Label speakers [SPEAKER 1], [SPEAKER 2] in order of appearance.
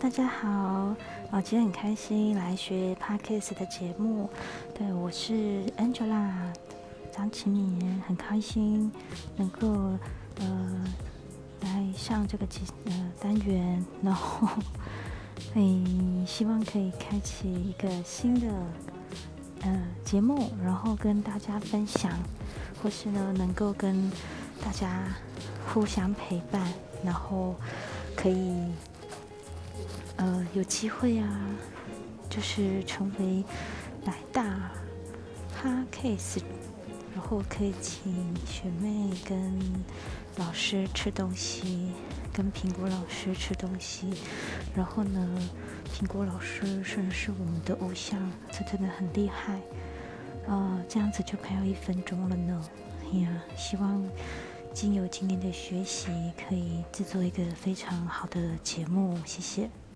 [SPEAKER 1] 大家好，我今天很开心来学 Parkes 的节目。对我是 Angela 张启敏，很开心能够呃来上这个节呃单元，然后诶希望可以开启一个新的呃节目，然后跟大家分享，或是呢能够跟大家互相陪伴，然后可以。有机会啊，就是成为奶大哈 case，然后可以请学妹跟老师吃东西，跟苹果老师吃东西，然后呢，苹果老师甚至是我们的偶像，这真的很厉害。呃，这样子就快要一分钟了呢，呀，希望经由今天的学习，可以制作一个非常好的节目，谢谢。